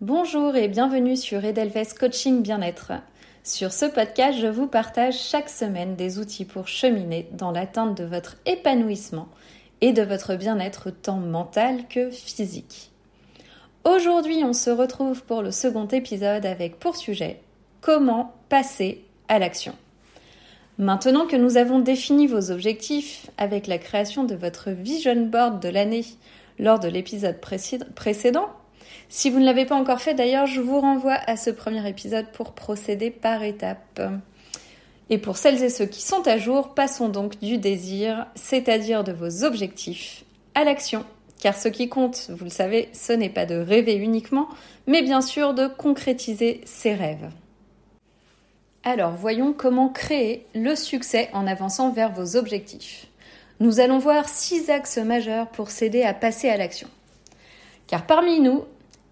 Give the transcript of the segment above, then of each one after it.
Bonjour et bienvenue sur Edelweiss Coaching Bien-être. Sur ce podcast, je vous partage chaque semaine des outils pour cheminer dans l'atteinte de votre épanouissement et de votre bien-être tant mental que physique. Aujourd'hui, on se retrouve pour le second épisode avec pour sujet comment passer à l'action. Maintenant que nous avons défini vos objectifs avec la création de votre vision board de l'année lors de l'épisode précédent, si vous ne l'avez pas encore fait d'ailleurs, je vous renvoie à ce premier épisode pour procéder par étapes. Et pour celles et ceux qui sont à jour, passons donc du désir, c'est-à-dire de vos objectifs, à l'action. Car ce qui compte, vous le savez, ce n'est pas de rêver uniquement, mais bien sûr de concrétiser ses rêves. Alors voyons comment créer le succès en avançant vers vos objectifs. Nous allons voir six axes majeurs pour s'aider à passer à l'action. Car parmi nous,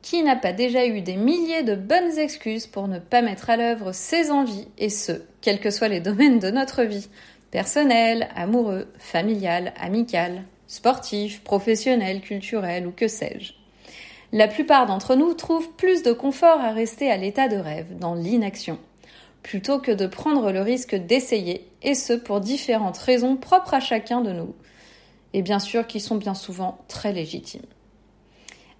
qui n'a pas déjà eu des milliers de bonnes excuses pour ne pas mettre à l'œuvre ses envies, et ce, quels que soient les domaines de notre vie, personnel, amoureux, familial, amical, sportif, professionnel, culturel ou que sais-je La plupart d'entre nous trouvent plus de confort à rester à l'état de rêve, dans l'inaction, plutôt que de prendre le risque d'essayer, et ce pour différentes raisons propres à chacun de nous, et bien sûr qui sont bien souvent très légitimes.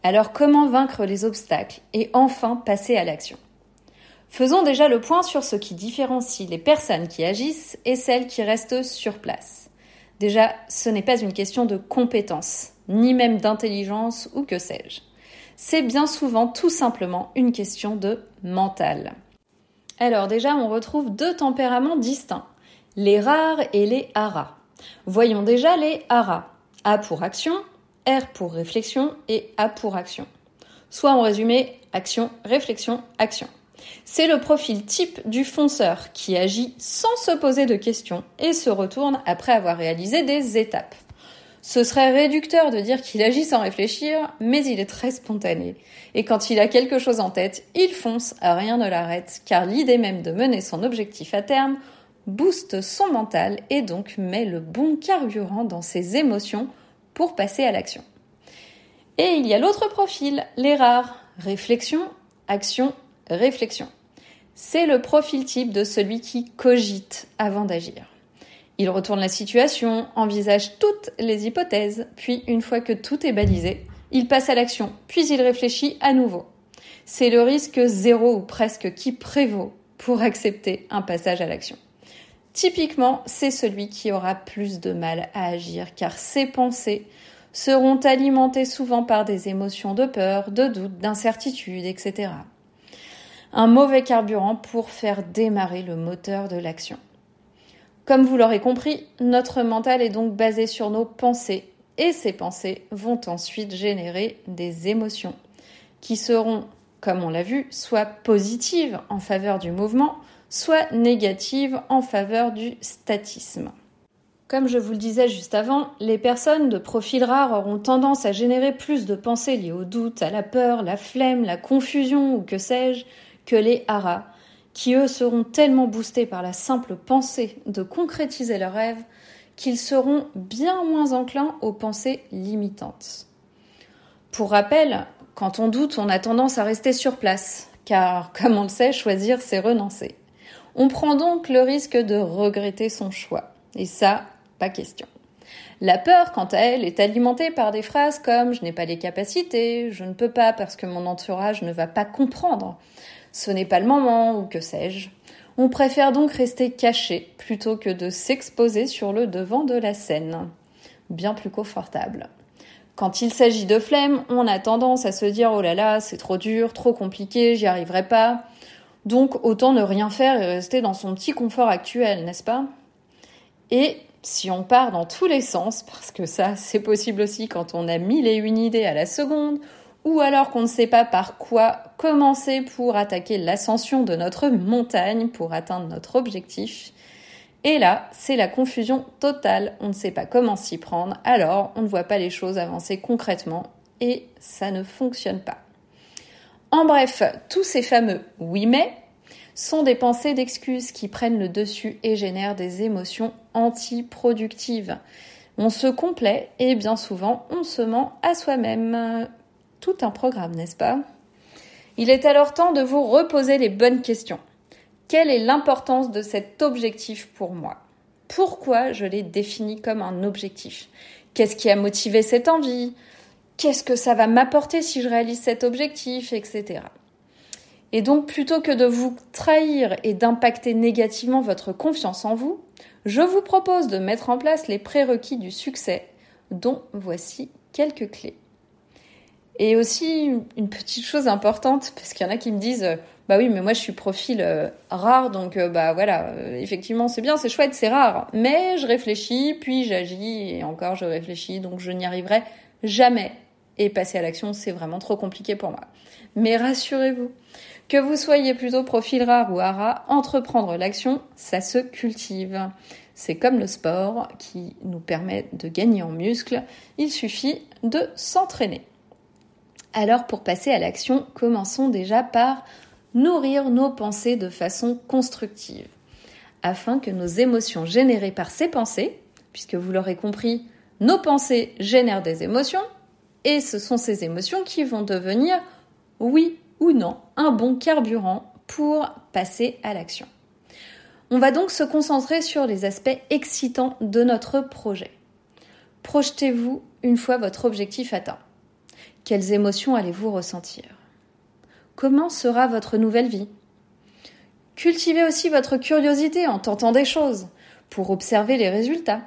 Alors comment vaincre les obstacles et enfin passer à l'action? Faisons déjà le point sur ce qui différencie les personnes qui agissent et celles qui restent sur place. Déjà, ce n'est pas une question de compétence, ni même d'intelligence ou que sais-je. C'est bien souvent tout simplement une question de mental. Alors déjà, on retrouve deux tempéraments distincts, les rares et les haras. Voyons déjà les haras. A pour action, R pour réflexion et A pour action. Soit en résumé, action, réflexion, action. C'est le profil type du fonceur qui agit sans se poser de questions et se retourne après avoir réalisé des étapes. Ce serait réducteur de dire qu'il agit sans réfléchir, mais il est très spontané. Et quand il a quelque chose en tête, il fonce, rien ne l'arrête, car l'idée même de mener son objectif à terme booste son mental et donc met le bon carburant dans ses émotions pour passer à l'action. Et il y a l'autre profil, les rares, réflexion, action, réflexion. C'est le profil type de celui qui cogite avant d'agir. Il retourne la situation, envisage toutes les hypothèses, puis une fois que tout est balisé, il passe à l'action, puis il réfléchit à nouveau. C'est le risque zéro ou presque qui prévaut pour accepter un passage à l'action. Typiquement, c'est celui qui aura plus de mal à agir car ses pensées seront alimentées souvent par des émotions de peur, de doute, d'incertitude, etc. Un mauvais carburant pour faire démarrer le moteur de l'action. Comme vous l'aurez compris, notre mental est donc basé sur nos pensées et ces pensées vont ensuite générer des émotions qui seront, comme on l'a vu, soit positives en faveur du mouvement, soit négatives en faveur du statisme. Comme je vous le disais juste avant, les personnes de profil rare auront tendance à générer plus de pensées liées au doute, à la peur, la flemme, la confusion ou que sais-je que les haras, qui eux seront tellement boostés par la simple pensée de concrétiser leurs rêves qu'ils seront bien moins enclins aux pensées limitantes. Pour rappel, quand on doute, on a tendance à rester sur place, car comme on le sait, choisir, c'est renoncer. On prend donc le risque de regretter son choix. Et ça, pas question. La peur, quant à elle, est alimentée par des phrases comme je n'ai pas les capacités, je ne peux pas parce que mon entourage ne va pas comprendre, ce n'est pas le moment ou que sais-je. On préfère donc rester caché plutôt que de s'exposer sur le devant de la scène. Bien plus confortable. Quand il s'agit de flemme, on a tendance à se dire oh là là, c'est trop dur, trop compliqué, j'y arriverai pas. Donc autant ne rien faire et rester dans son petit confort actuel, n'est-ce pas? Et si on part dans tous les sens, parce que ça c'est possible aussi quand on a mille et une idées à la seconde, ou alors qu'on ne sait pas par quoi commencer pour attaquer l'ascension de notre montagne pour atteindre notre objectif. Et là, c'est la confusion totale, on ne sait pas comment s'y prendre, alors on ne voit pas les choses avancer concrètement et ça ne fonctionne pas. En bref, tous ces fameux oui mais sont des pensées d'excuses qui prennent le dessus et génèrent des émotions antiproductives. On se complaît et bien souvent on se ment à soi-même. Tout un programme, n'est-ce pas? Il est alors temps de vous reposer les bonnes questions. Quelle est l'importance de cet objectif pour moi? Pourquoi je l'ai défini comme un objectif? Qu'est-ce qui a motivé cette envie? Qu'est-ce que ça va m'apporter si je réalise cet objectif, etc. Et donc, plutôt que de vous trahir et d'impacter négativement votre confiance en vous, je vous propose de mettre en place les prérequis du succès, dont voici quelques clés. Et aussi, une petite chose importante, parce qu'il y en a qui me disent bah oui, mais moi je suis profil euh, rare, donc euh, bah voilà, euh, effectivement c'est bien, c'est chouette, c'est rare, mais je réfléchis, puis j'agis, et encore je réfléchis, donc je n'y arriverai jamais. Et passer à l'action, c'est vraiment trop compliqué pour moi. Mais rassurez-vous, que vous soyez plutôt profil rare ou rare, entreprendre l'action, ça se cultive. C'est comme le sport qui nous permet de gagner en muscles, il suffit de s'entraîner. Alors pour passer à l'action, commençons déjà par nourrir nos pensées de façon constructive, afin que nos émotions générées par ces pensées, puisque vous l'aurez compris, nos pensées génèrent des émotions, et ce sont ces émotions qui vont devenir, oui ou non, un bon carburant pour passer à l'action. On va donc se concentrer sur les aspects excitants de notre projet. Projetez-vous une fois votre objectif atteint. Quelles émotions allez-vous ressentir? Comment sera votre nouvelle vie? Cultivez aussi votre curiosité en tentant des choses pour observer les résultats.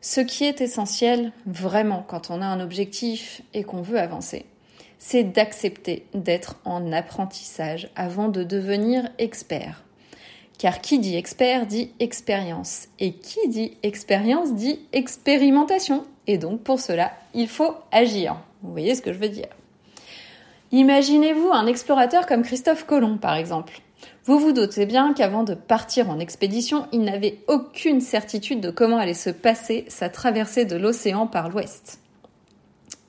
Ce qui est essentiel vraiment quand on a un objectif et qu'on veut avancer, c'est d'accepter d'être en apprentissage avant de devenir expert. Car qui dit expert dit expérience. Et qui dit expérience dit expérimentation. Et donc pour cela, il faut agir. Vous voyez ce que je veux dire? Imaginez-vous un explorateur comme Christophe Colomb, par exemple. Vous vous doutez bien qu'avant de partir en expédition, il n'avait aucune certitude de comment allait se passer sa traversée de l'océan par l'ouest.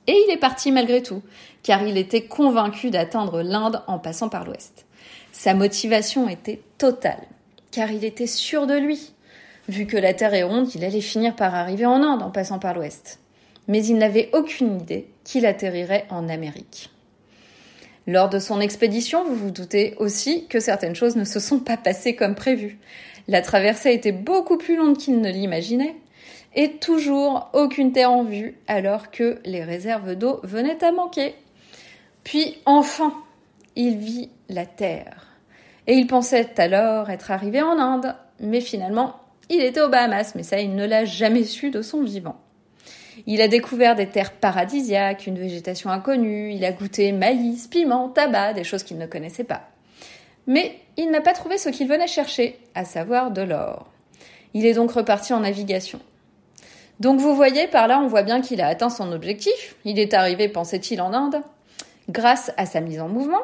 Et il est parti malgré tout, car il était convaincu d'atteindre l'Inde en passant par l'ouest. Sa motivation était totale, car il était sûr de lui. Vu que la Terre est ronde, il allait finir par arriver en Inde en passant par l'ouest. Mais il n'avait aucune idée qu'il atterrirait en Amérique. Lors de son expédition, vous vous doutez aussi que certaines choses ne se sont pas passées comme prévu. La traversée était beaucoup plus longue qu'il ne l'imaginait, et toujours aucune terre en vue, alors que les réserves d'eau venaient à manquer. Puis enfin, il vit la terre. Et il pensait alors être arrivé en Inde, mais finalement, il était aux Bahamas, mais ça, il ne l'a jamais su de son vivant. Il a découvert des terres paradisiaques, une végétation inconnue, il a goûté maïs, piment, tabac, des choses qu'il ne connaissait pas. Mais il n'a pas trouvé ce qu'il venait chercher, à savoir de l'or. Il est donc reparti en navigation. Donc vous voyez, par là, on voit bien qu'il a atteint son objectif. Il est arrivé, pensait-il, en Inde, grâce à sa mise en mouvement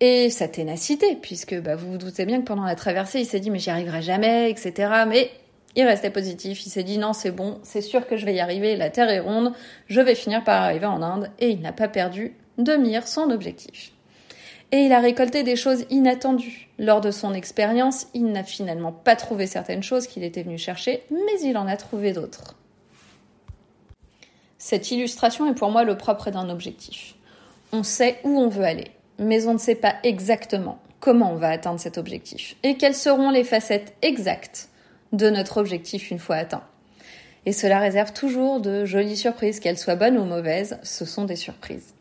et sa ténacité, puisque bah, vous vous doutez bien que pendant la traversée, il s'est dit mais j'y arriverai jamais, etc. Mais il restait positif, il s'est dit non c'est bon, c'est sûr que je vais y arriver, la Terre est ronde, je vais finir par arriver en Inde, et il n'a pas perdu de mire son objectif. Et il a récolté des choses inattendues. Lors de son expérience, il n'a finalement pas trouvé certaines choses qu'il était venu chercher, mais il en a trouvé d'autres. Cette illustration est pour moi le propre d'un objectif. On sait où on veut aller, mais on ne sait pas exactement comment on va atteindre cet objectif et quelles seront les facettes exactes de notre objectif une fois atteint. Et cela réserve toujours de jolies surprises, qu'elles soient bonnes ou mauvaises, ce sont des surprises.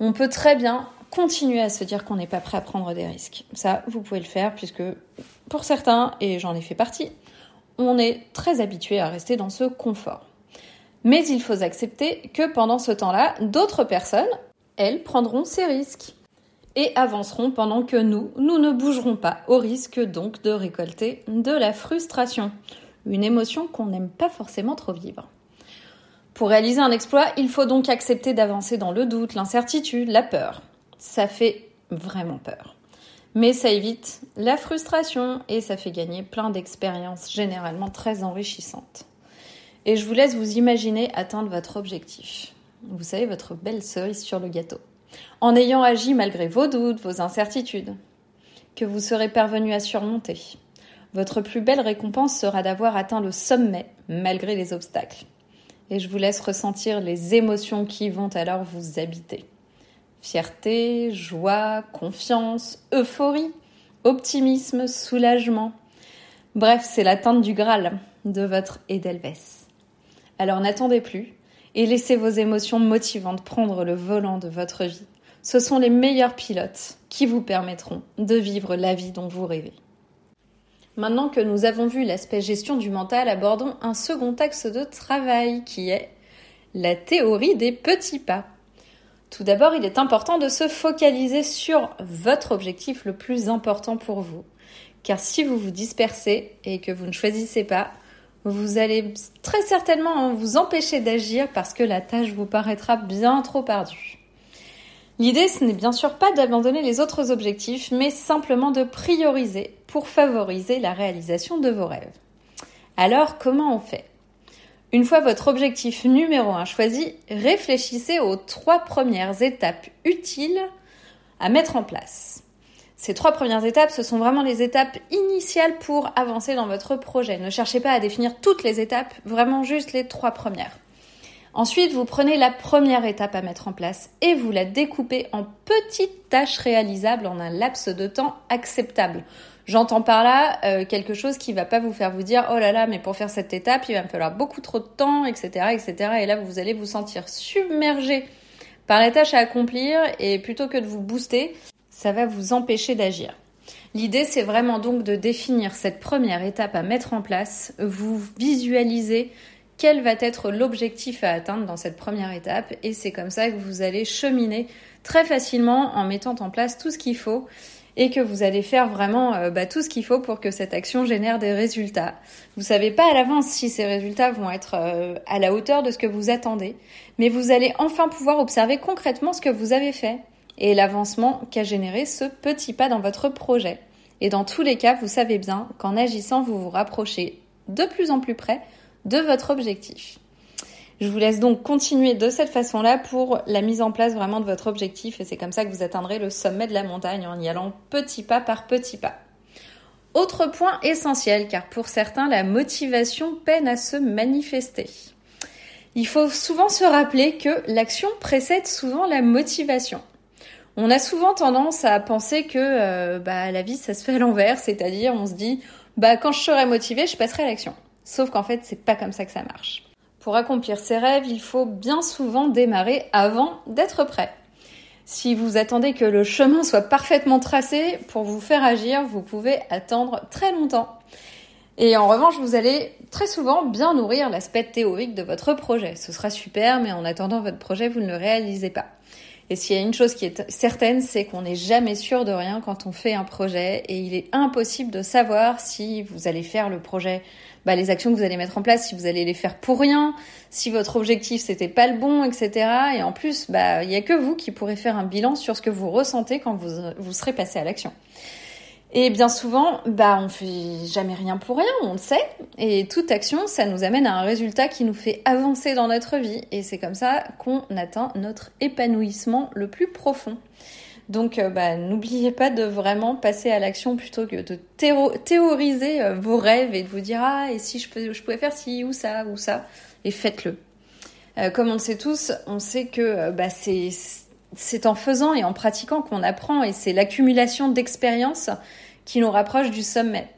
On peut très bien continuer à se dire qu'on n'est pas prêt à prendre des risques. Ça, vous pouvez le faire puisque pour certains, et j'en ai fait partie, on est très habitué à rester dans ce confort. Mais il faut accepter que pendant ce temps-là, d'autres personnes, elles, prendront ces risques et avanceront pendant que nous, nous ne bougerons pas, au risque donc de récolter de la frustration, une émotion qu'on n'aime pas forcément trop vivre. Pour réaliser un exploit, il faut donc accepter d'avancer dans le doute, l'incertitude, la peur. Ça fait vraiment peur. Mais ça évite la frustration et ça fait gagner plein d'expériences généralement très enrichissantes. Et je vous laisse vous imaginer atteindre votre objectif. Vous savez, votre belle cerise sur le gâteau en ayant agi malgré vos doutes, vos incertitudes, que vous serez parvenu à surmonter. Votre plus belle récompense sera d'avoir atteint le sommet malgré les obstacles. Et je vous laisse ressentir les émotions qui vont alors vous habiter. Fierté, joie, confiance, euphorie, optimisme, soulagement. Bref, c'est l'atteinte du Graal de votre Edelweiss. Alors n'attendez plus et laissez vos émotions motivantes prendre le volant de votre vie. Ce sont les meilleurs pilotes qui vous permettront de vivre la vie dont vous rêvez. Maintenant que nous avons vu l'aspect gestion du mental, abordons un second axe de travail qui est la théorie des petits pas. Tout d'abord, il est important de se focaliser sur votre objectif le plus important pour vous. Car si vous vous dispersez et que vous ne choisissez pas, vous allez très certainement vous empêcher d'agir parce que la tâche vous paraîtra bien trop ardue. L'idée, ce n'est bien sûr pas d'abandonner les autres objectifs, mais simplement de prioriser pour favoriser la réalisation de vos rêves. Alors, comment on fait? Une fois votre objectif numéro 1 choisi, réfléchissez aux trois premières étapes utiles à mettre en place. Ces trois premières étapes, ce sont vraiment les étapes initiales pour avancer dans votre projet. Ne cherchez pas à définir toutes les étapes, vraiment juste les trois premières. Ensuite, vous prenez la première étape à mettre en place et vous la découpez en petites tâches réalisables en un laps de temps acceptable. J'entends par là euh, quelque chose qui va pas vous faire vous dire oh là là mais pour faire cette étape il va me falloir beaucoup trop de temps etc etc et là vous allez vous sentir submergé par la tâche à accomplir et plutôt que de vous booster ça va vous empêcher d'agir. L'idée c'est vraiment donc de définir cette première étape à mettre en place, vous visualisez quel va être l'objectif à atteindre dans cette première étape et c'est comme ça que vous allez cheminer très facilement en mettant en place tout ce qu'il faut et que vous allez faire vraiment euh, bah, tout ce qu'il faut pour que cette action génère des résultats. Vous savez pas à l'avance si ces résultats vont être euh, à la hauteur de ce que vous attendez, mais vous allez enfin pouvoir observer concrètement ce que vous avez fait et l'avancement qu'a généré ce petit pas dans votre projet. Et dans tous les cas, vous savez bien qu'en agissant, vous vous rapprochez de plus en plus près de votre objectif. Je vous laisse donc continuer de cette façon-là pour la mise en place vraiment de votre objectif et c'est comme ça que vous atteindrez le sommet de la montagne en y allant petit pas par petit pas. Autre point essentiel, car pour certains, la motivation peine à se manifester. Il faut souvent se rappeler que l'action précède souvent la motivation. On a souvent tendance à penser que euh, bah, la vie, ça se fait à l'envers, c'est-à-dire on se dit, bah, quand je serai motivé, je passerai à l'action. Sauf qu'en fait, c'est pas comme ça que ça marche. Pour accomplir ses rêves, il faut bien souvent démarrer avant d'être prêt. Si vous attendez que le chemin soit parfaitement tracé pour vous faire agir, vous pouvez attendre très longtemps. Et en revanche, vous allez très souvent bien nourrir l'aspect théorique de votre projet. Ce sera super, mais en attendant votre projet, vous ne le réalisez pas. Et s'il y a une chose qui est certaine, c'est qu'on n'est jamais sûr de rien quand on fait un projet et il est impossible de savoir si vous allez faire le projet bah, les actions que vous allez mettre en place, si vous allez les faire pour rien, si votre objectif c'était pas le bon, etc. Et en plus, bah il y a que vous qui pourrez faire un bilan sur ce que vous ressentez quand vous, vous serez passé à l'action. Et bien souvent, bah on fait jamais rien pour rien, on le sait. Et toute action, ça nous amène à un résultat qui nous fait avancer dans notre vie. Et c'est comme ça qu'on atteint notre épanouissement le plus profond. Donc, euh, bah, n'oubliez pas de vraiment passer à l'action plutôt que de théoriser euh, vos rêves et de vous dire ah et si je, je pouvais faire ci ou ça ou ça et faites-le. Euh, comme on le sait tous, on sait que bah, c'est c'est en faisant et en pratiquant qu'on apprend et c'est l'accumulation d'expériences qui nous rapproche du sommet.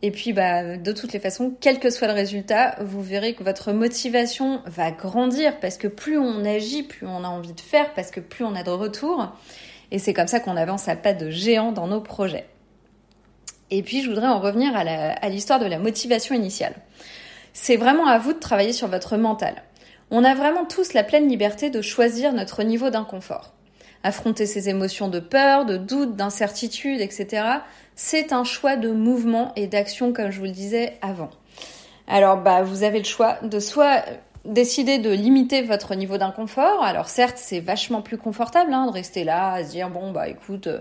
Et puis, bah, de toutes les façons, quel que soit le résultat, vous verrez que votre motivation va grandir parce que plus on agit, plus on a envie de faire, parce que plus on a de retours. Et c'est comme ça qu'on avance à pas de géant dans nos projets. Et puis, je voudrais en revenir à l'histoire de la motivation initiale. C'est vraiment à vous de travailler sur votre mental. On a vraiment tous la pleine liberté de choisir notre niveau d'inconfort. Affronter ses émotions de peur, de doute, d'incertitude, etc., c'est un choix de mouvement et d'action, comme je vous le disais avant. Alors, bah, vous avez le choix de soit décider de limiter votre niveau d'inconfort. Alors certes, c'est vachement plus confortable hein, de rester là, à se dire bon bah écoute, euh,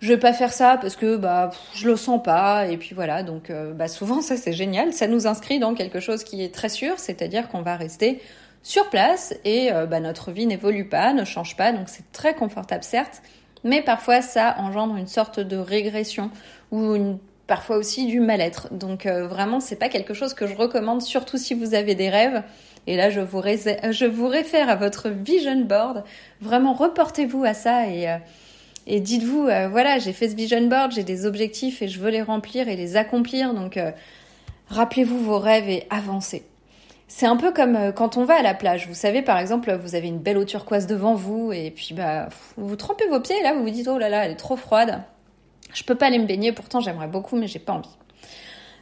je vais pas faire ça parce que bah je le sens pas et puis voilà. Donc euh, bah souvent ça c'est génial, ça nous inscrit dans quelque chose qui est très sûr, c'est-à-dire qu'on va rester sur place et euh, bah, notre vie n'évolue pas, ne change pas, donc c'est très confortable certes, mais parfois ça engendre une sorte de régression ou parfois aussi du mal-être. Donc vraiment c'est pas quelque chose que je recommande, surtout si vous avez des rêves Et là, je vous, je vous réfère à votre vision board. Vraiment, reportez-vous à ça et, euh, et dites-vous, euh, voilà, j'ai fait ce vision board, j'ai des objectifs et je veux les remplir et les accomplir. Donc, euh, rappelez-vous vos rêves et avancez. C'est un peu comme quand on va à la plage. Vous savez, par exemple, vous avez une belle eau turquoise devant vous et puis bah, vous trempez vos pieds et là, vous vous dites, oh là là, elle est trop froide. Je peux pas aller me baigner, pourtant j'aimerais beaucoup, mais j'ai pas envie.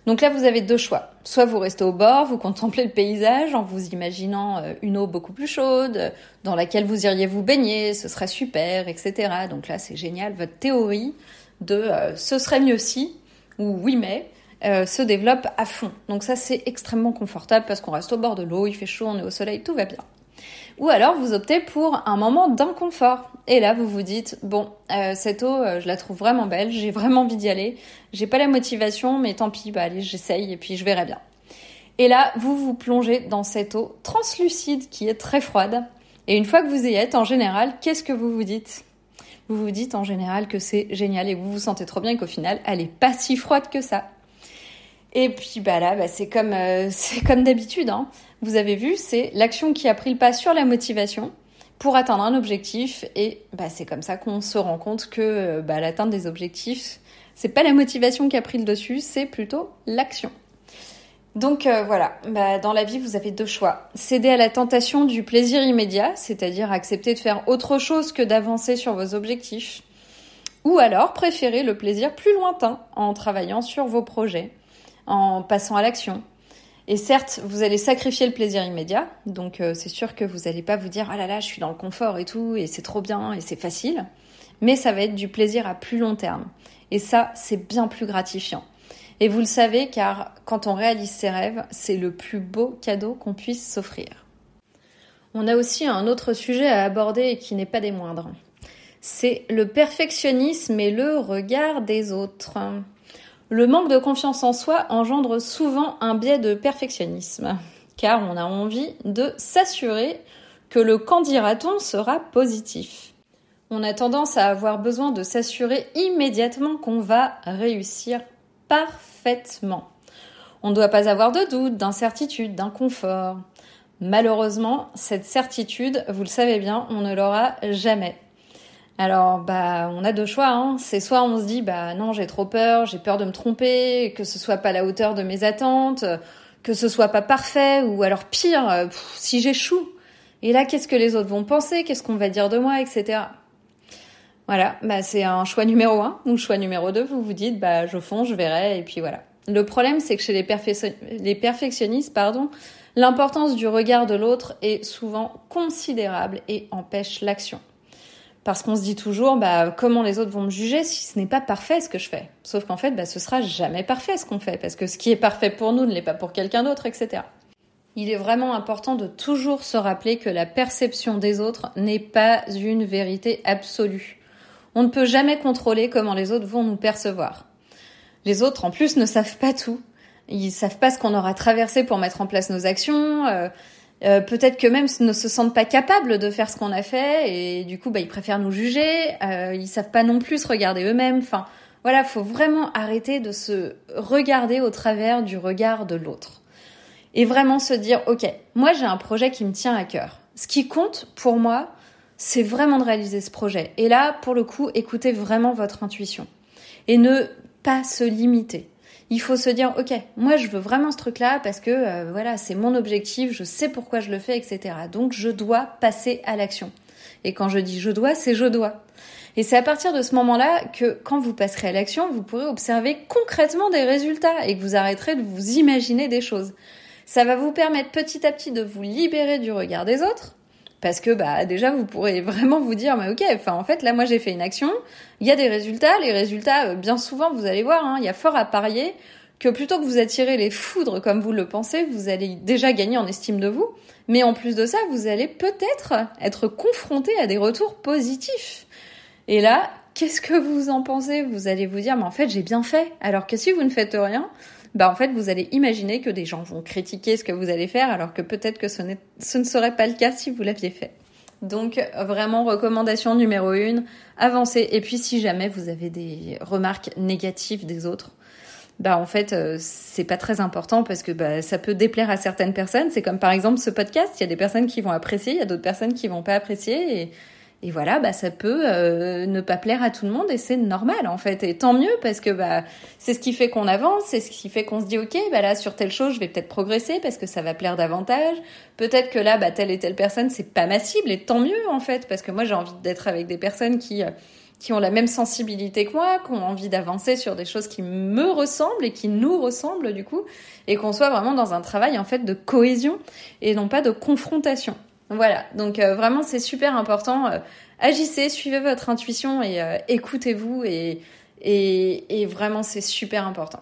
Donc là, vous avez deux choix. Soit vous restez au bord, vous contemplez le paysage en vous imaginant euh, une eau beaucoup plus chaude, dans laquelle vous iriez vous baigner, ce serait super, etc. Donc là, c'est génial. Votre théorie de euh, ce serait mieux si, ou oui mais, euh, se développe à fond. Donc ça, c'est extrêmement confortable parce qu'on reste au bord de l'eau, il fait chaud, on est au soleil, tout va bien. Ou alors vous optez pour un moment d'inconfort. Et là, vous vous dites, bon, euh, cette eau, euh, je la trouve vraiment belle, j'ai vraiment envie d'y aller. J'ai pas la motivation, mais tant pis, bah allez, j'essaye et puis je verrai bien. Et là, vous vous plongez dans cette eau translucide qui est très froide. Et une fois que vous y êtes, en général, qu'est-ce que vous vous dites? Vous vous dites en général que c'est génial et vous vous sentez trop bien qu'au final, elle est pas si froide que ça. Et puis bah là, bah, c'est comme euh, c'est comme d'habitude. Hein. Vous avez vu, c'est l'action qui a pris le pas sur la motivation pour atteindre un objectif. Et bah, c'est comme ça qu'on se rend compte que euh, bah, l'atteinte des objectifs, c'est pas la motivation qui a pris le dessus, c'est plutôt l'action. Donc euh, voilà, bah, dans la vie, vous avez deux choix. Céder à la tentation du plaisir immédiat, c'est-à-dire accepter de faire autre chose que d'avancer sur vos objectifs. Ou alors préférer le plaisir plus lointain en travaillant sur vos projets en passant à l'action. Et certes, vous allez sacrifier le plaisir immédiat, donc euh, c'est sûr que vous n'allez pas vous dire ah là là, je suis dans le confort et tout, et c'est trop bien et c'est facile, mais ça va être du plaisir à plus long terme. Et ça, c'est bien plus gratifiant. Et vous le savez car quand on réalise ses rêves, c'est le plus beau cadeau qu'on puisse s'offrir. On a aussi un autre sujet à aborder et qui n'est pas des moindres. C'est le perfectionnisme et le regard des autres. Le manque de confiance en soi engendre souvent un biais de perfectionnisme, car on a envie de s'assurer que le candidaton sera positif. On a tendance à avoir besoin de s'assurer immédiatement qu'on va réussir parfaitement. On ne doit pas avoir de doute, d'incertitude, d'inconfort. Malheureusement, cette certitude, vous le savez bien, on ne l'aura jamais. Alors, bah, on a deux choix. Hein. C'est soit on se dit, bah non, j'ai trop peur, j'ai peur de me tromper, que ce soit pas à la hauteur de mes attentes, que ce soit pas parfait, ou alors pire, euh, si j'échoue. Et là, qu'est-ce que les autres vont penser? Qu'est-ce qu'on va dire de moi, etc. Voilà, bah c'est un choix numéro un. Ou choix numéro deux, vous vous dites, bah je fonce, je verrai, et puis voilà. Le problème, c'est que chez les, les perfectionnistes, pardon, l'importance du regard de l'autre est souvent considérable et empêche l'action. Parce qu'on se dit toujours, bah, comment les autres vont me juger si ce n'est pas parfait ce que je fais. Sauf qu'en fait, bah, ce sera jamais parfait ce qu'on fait, parce que ce qui est parfait pour nous ne l'est pas pour quelqu'un d'autre, etc. Il est vraiment important de toujours se rappeler que la perception des autres n'est pas une vérité absolue. On ne peut jamais contrôler comment les autres vont nous percevoir. Les autres, en plus, ne savent pas tout. Ils savent pas ce qu'on aura traversé pour mettre en place nos actions. Euh, euh, peut-être que même ne se sentent pas capables de faire ce qu'on a fait et du coup bah, ils préfèrent nous juger, euh, ils savent pas non plus se regarder eux-mêmes. Enfin voilà, faut vraiment arrêter de se regarder au travers du regard de l'autre et vraiment se dire ok, moi j'ai un projet qui me tient à cœur. Ce qui compte pour moi, c'est vraiment de réaliser ce projet. Et là, pour le coup, écoutez vraiment votre intuition et ne pas se limiter il faut se dire ok moi je veux vraiment ce truc là parce que euh, voilà c'est mon objectif je sais pourquoi je le fais etc donc je dois passer à l'action. Et quand je dis je dois c'est je dois. Et c'est à partir de ce moment là que quand vous passerez à l'action vous pourrez observer concrètement des résultats et que vous arrêterez de vous imaginer des choses. Ça va vous permettre petit à petit de vous libérer du regard des autres parce que bah déjà vous pourrez vraiment vous dire mais ok enfin en fait là moi j'ai fait une action. Il y a des résultats. Les résultats euh, bien souvent vous allez voir hein, il y a fort à parier que plutôt que vous attirer les foudres comme vous le pensez vous allez déjà gagner en estime de vous. Mais en plus de ça vous allez peut-être être confronté à des retours positifs. Et là qu'est-ce que vous en pensez? Vous allez vous dire mais en fait j'ai bien fait. Alors que si vous ne faites rien bah en fait vous allez imaginer que des gens vont critiquer ce que vous allez faire alors que peut-être que ce, ce ne serait pas le cas si vous l'aviez fait. Donc vraiment recommandation numéro une, avancez. Et puis si jamais vous avez des remarques négatives des autres, bah en fait euh, c'est pas très important parce que bah, ça peut déplaire à certaines personnes. C'est comme par exemple ce podcast, il y a des personnes qui vont apprécier, il y a d'autres personnes qui vont pas apprécier et voilà, bah ça peut euh, ne pas plaire à tout le monde et c'est normal en fait. Et tant mieux parce que bah c'est ce qui fait qu'on avance, c'est ce qui fait qu'on se dit ok, bah là sur telle chose je vais peut-être progresser parce que ça va plaire davantage. Peut-être que là bah telle et telle personne c'est pas ma cible et tant mieux en fait parce que moi j'ai envie d'être avec des personnes qui euh, qui ont la même sensibilité que moi, qui ont envie d'avancer sur des choses qui me ressemblent et qui nous ressemblent du coup, et qu'on soit vraiment dans un travail en fait de cohésion et non pas de confrontation. Voilà, donc euh, vraiment c'est super important. Euh, agissez, suivez votre intuition et euh, écoutez-vous et, vraiment c'est super important.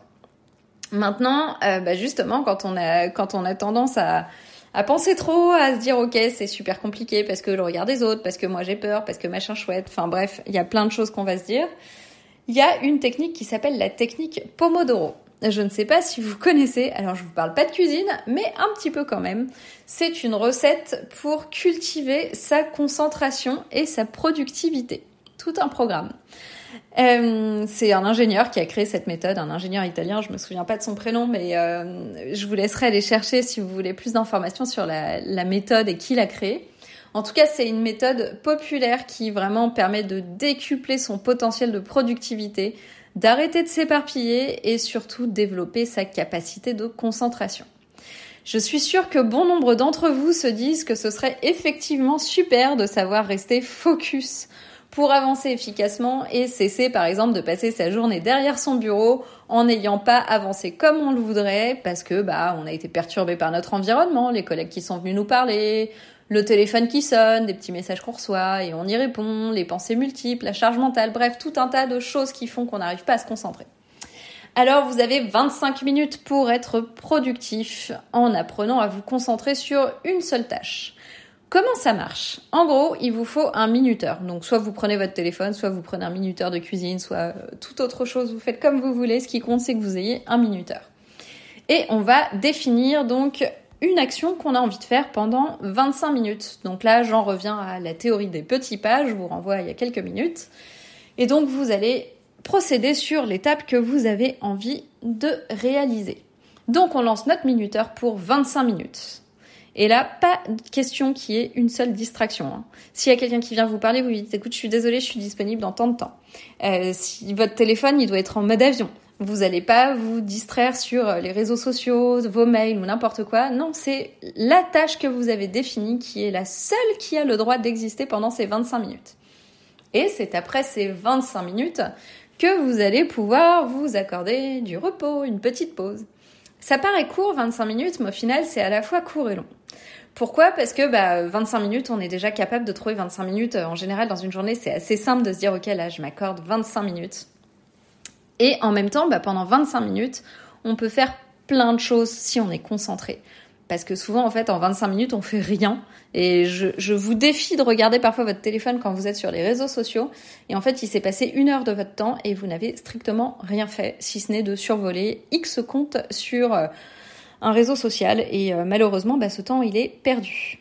Maintenant, bah justement, quand on a quand on a tendance à à penser trop, à se dire ok c'est super compliqué parce que le regard des autres, parce que moi j'ai peur, parce que machin chouette, enfin bref, il y a plein de choses qu'on va se dire. Il y a une technique qui s'appelle la technique Pomodoro. Je ne sais pas si vous connaissez, alors je vous parle pas de cuisine, mais un petit peu quand même. C'est une recette pour cultiver sa concentration et sa productivité. Tout un programme. Euh, c'est un ingénieur qui a créé cette méthode, un ingénieur italien, je me souviens pas de son prénom, mais euh, je vous laisserai aller chercher si vous voulez plus d'informations sur la, la, méthode et qui l'a créée. En tout cas, c'est une méthode populaire qui vraiment permet de décupler son potentiel de productivité, d'arrêter de s'éparpiller et surtout développer sa capacité de concentration. Je suis sûre que bon nombre d'entre vous se disent que ce serait effectivement super de savoir rester focus pour avancer efficacement et cesser par exemple de passer sa journée derrière son bureau en n'ayant pas avancé comme on le voudrait parce que bah on a été perturbé par notre environnement, les collègues qui sont venus nous parler, le téléphone qui sonne, des petits messages qu'on reçoit et on y répond, les pensées multiples, la charge mentale, bref, tout un tas de choses qui font qu'on n'arrive pas à se concentrer. Alors vous avez 25 minutes pour être productif en apprenant à vous concentrer sur une seule tâche. Comment ça marche? En gros, il vous faut un minuteur. Donc soit vous prenez votre téléphone, soit vous prenez un minuteur de cuisine, soit euh, toute autre chose, vous faites comme vous voulez. Ce qui compte, c'est que vous ayez un minuteur. Et on va définir donc une action qu'on a envie de faire pendant 25 minutes. Donc là, j'en reviens à la théorie des petits pas, je vous renvoie il y a quelques minutes. Et donc vous allez procéder sur l'étape que vous avez envie de réaliser. Donc on lance notre minuteur pour 25 minutes. Et là, pas de question qui est une seule distraction. Hein. S'il y a quelqu'un qui vient vous parler, vous lui dites écoute, je suis désolée, je suis disponible dans tant de temps. Euh, si votre téléphone, il doit être en mode avion. Vous n'allez pas vous distraire sur les réseaux sociaux, vos mails ou n'importe quoi. Non, c'est la tâche que vous avez définie qui est la seule qui a le droit d'exister pendant ces 25 minutes. Et c'est après ces 25 minutes que vous allez pouvoir vous accorder du repos, une petite pause. Ça paraît court, 25 minutes, mais au final, c'est à la fois court et long. Pourquoi? Parce que bah, 25 minutes, on est déjà capable de trouver 25 minutes. En général, dans une journée, c'est assez simple de se dire, OK, là, je m'accorde 25 minutes. Et en même temps, bah, pendant 25 minutes, on peut faire plein de choses si on est concentré. Parce que souvent, en fait, en 25 minutes, on fait rien. Et je, vous défie de regarder parfois votre téléphone quand vous êtes sur les réseaux sociaux. Et en fait, il s'est passé une heure de votre temps et vous n'avez strictement rien fait, si ce n'est de survoler X compte sur euh, un réseau social et euh, malheureusement, bah, ce temps, il est perdu.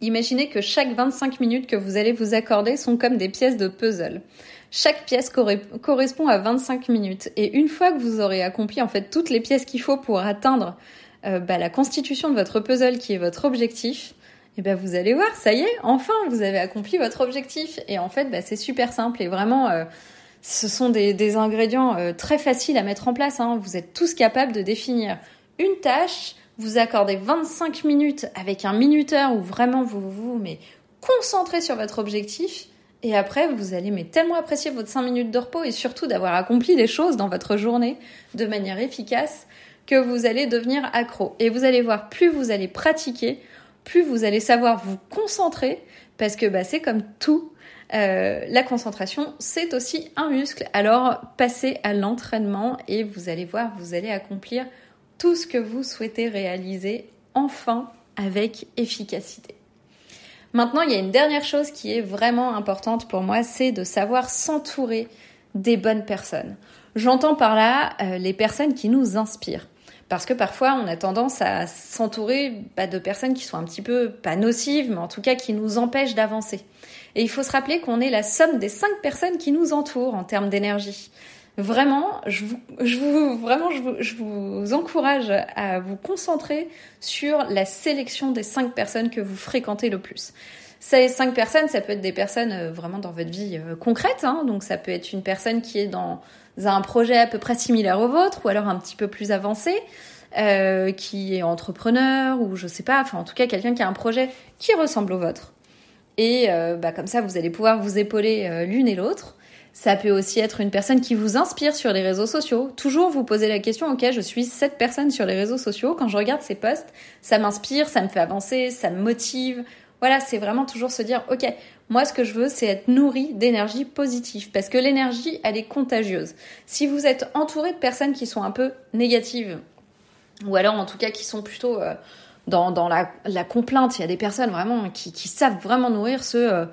Imaginez que chaque 25 minutes que vous allez vous accorder sont comme des pièces de puzzle. Chaque pièce correspond à 25 minutes et une fois que vous aurez accompli en fait toutes les pièces qu'il faut pour atteindre euh, bah, la constitution de votre puzzle qui est votre objectif, et ben vous allez voir, ça y est, enfin vous avez accompli votre objectif. Et en fait, bah, c'est super simple et vraiment, euh, ce sont des, ingrédients très faciles à mettre en place. Hein. Vous êtes tous capables de définir une tâche, vous accordez 25 minutes avec un minuteur où vraiment vous vous mais concentrez sur votre objectif et après vous allez mais tellement apprécier votre 5 minutes de repos et surtout d'avoir accompli des choses dans votre journée de manière efficace que vous allez devenir accro. Et vous allez voir, plus vous allez pratiquer, plus vous allez savoir vous concentrer parce que bah, c'est comme tout. Euh, la concentration, c'est aussi un muscle. Alors passez à l'entraînement et vous allez voir, vous allez accomplir tout ce que vous souhaitez réaliser enfin avec efficacité. Maintenant, il y a une dernière chose qui est vraiment importante pour moi, c'est de savoir s'entourer des bonnes personnes. J'entends par là euh, les personnes qui nous inspirent. Parce que parfois, on a tendance à s'entourer bah, de personnes qui sont un petit peu, pas nocives, mais en tout cas qui nous empêchent d'avancer. Et il faut se rappeler qu'on est la somme des cinq personnes qui nous entourent en termes d'énergie. Vraiment, je vous, vraiment, je vous, je vous encourage à vous concentrer sur la sélection des cinq personnes que vous fréquentez le plus. Ces cinq personnes, ça peut être des personnes euh, vraiment dans votre vie euh, concrète. Hein. donc ça peut être une personne qui est dans un projet à peu près similaire au vôtre ou alors un petit peu plus avancé. Euh, qui est entrepreneur ou je sais pas, enfin en tout cas quelqu'un qui a un projet qui ressemble au vôtre. Et bah, comme ça, vous allez pouvoir vous épauler l'une et l'autre. Ça peut aussi être une personne qui vous inspire sur les réseaux sociaux. Toujours vous poser la question, ok, je suis cette personne sur les réseaux sociaux. Quand je regarde ces posts, ça m'inspire, ça me fait avancer, ça me motive. Voilà, c'est vraiment toujours se dire, ok, moi ce que je veux, c'est être nourri d'énergie positive, parce que l'énergie, elle est contagieuse. Si vous êtes entouré de personnes qui sont un peu négatives, ou alors en tout cas qui sont plutôt euh, dans, dans la, la, complainte, il y a des personnes vraiment qui, qui savent vraiment nourrir ce... Euh,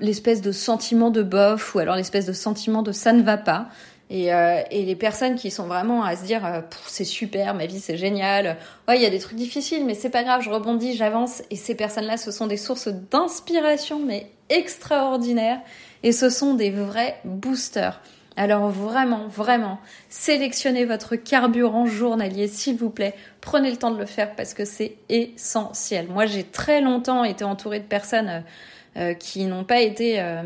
l'espèce de sentiment de bof ou alors l'espèce de sentiment de ça ne va pas. Et, euh, et, les personnes qui sont vraiment à se dire euh, c'est super, ma vie c'est génial, ouais il y a des trucs difficiles mais c'est pas grave, je rebondis, j'avance et ces personnes-là ce sont des sources d'inspiration mais extraordinaires et ce sont des vrais boosters. Alors vraiment, vraiment, sélectionnez votre carburant journalier s'il vous plaît, prenez le temps de le faire parce que c'est essentiel. Moi j'ai très longtemps été entourée de personnes euh, euh, qui n'ont pas été euh,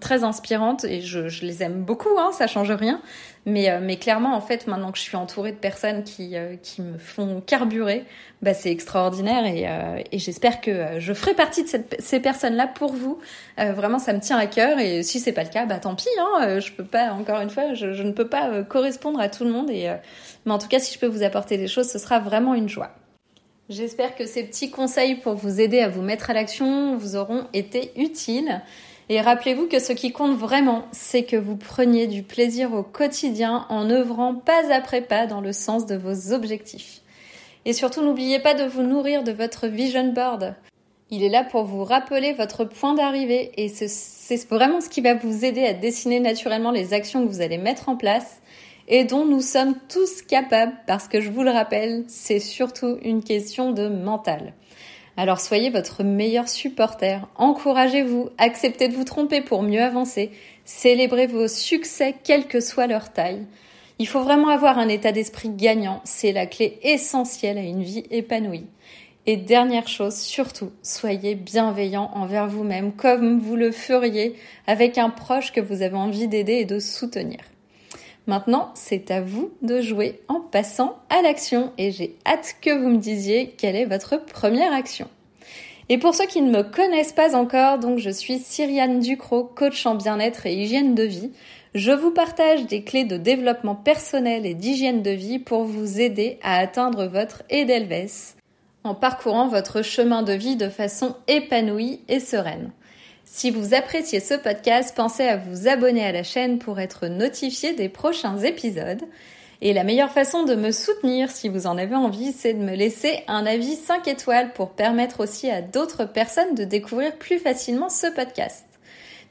très inspirantes et je, je, les aime beaucoup, hein, ça change rien. Mais, euh, mais clairement, en fait, maintenant que je suis entourée de personnes qui, qui me font carburer, bah, c'est extraordinaire et, et j'espère que je ferai partie de cette, ces personnes-là pour vous. vraiment, ça me tient à cœur et si c'est pas le cas, bah tant pis. Hein, je peux pas, encore une fois, je, je ne peux pas correspondre à tout le monde. Et, mais en tout cas, si je peux vous apporter des choses, ce sera vraiment une joie. J'espère que ces petits conseils pour vous aider à vous mettre à l'action vous auront été utiles. Et rappelez-vous que ce qui compte vraiment, c'est que vous preniez du plaisir au quotidien en œuvrant pas après pas dans le sens de vos objectifs. Et surtout, n'oubliez pas de vous nourrir de votre vision board. Il est là pour vous rappeler votre point d'arrivée et c'est vraiment ce qui va vous aider à dessiner naturellement les actions que vous allez mettre en place et dont nous sommes tous capables parce que je vous le rappelle, c'est surtout une question de mental. Alors soyez votre meilleur supporter, encouragez-vous, acceptez de vous tromper pour mieux avancer, célébrez vos succès quelle que soit leur taille. Il faut vraiment avoir un état d'esprit gagnant, c'est la clé essentielle à une vie épanouie. Et dernière chose, surtout, soyez bienveillant envers vous-même comme vous le feriez avec un proche que vous avez envie d'aider et de soutenir. Maintenant, c'est à vous de jouer en passant à l'action et j'ai hâte que vous me disiez quelle est votre première action. Et pour ceux qui ne me connaissent pas encore, donc je suis Cyriane Ducrot, coach en bien-être et hygiène de vie. Je vous partage des clés de développement personnel et d'hygiène de vie pour vous aider à atteindre votre Edelweiss en parcourant votre chemin de vie de façon épanouie et sereine. Si vous appréciez ce podcast, pensez à vous abonner à la chaîne pour être notifié des prochains épisodes. Et la meilleure façon de me soutenir, si vous en avez envie, c'est de me laisser un avis 5 étoiles pour permettre aussi à d'autres personnes de découvrir plus facilement ce podcast.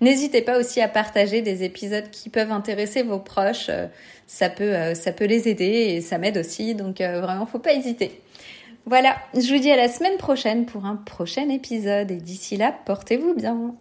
N'hésitez pas aussi à partager des épisodes qui peuvent intéresser vos proches. Euh, ça peut, euh, ça peut les aider et ça m'aide aussi. Donc euh, vraiment, faut pas hésiter. Voilà, je vous dis à la semaine prochaine pour un prochain épisode et d'ici là, portez-vous bien.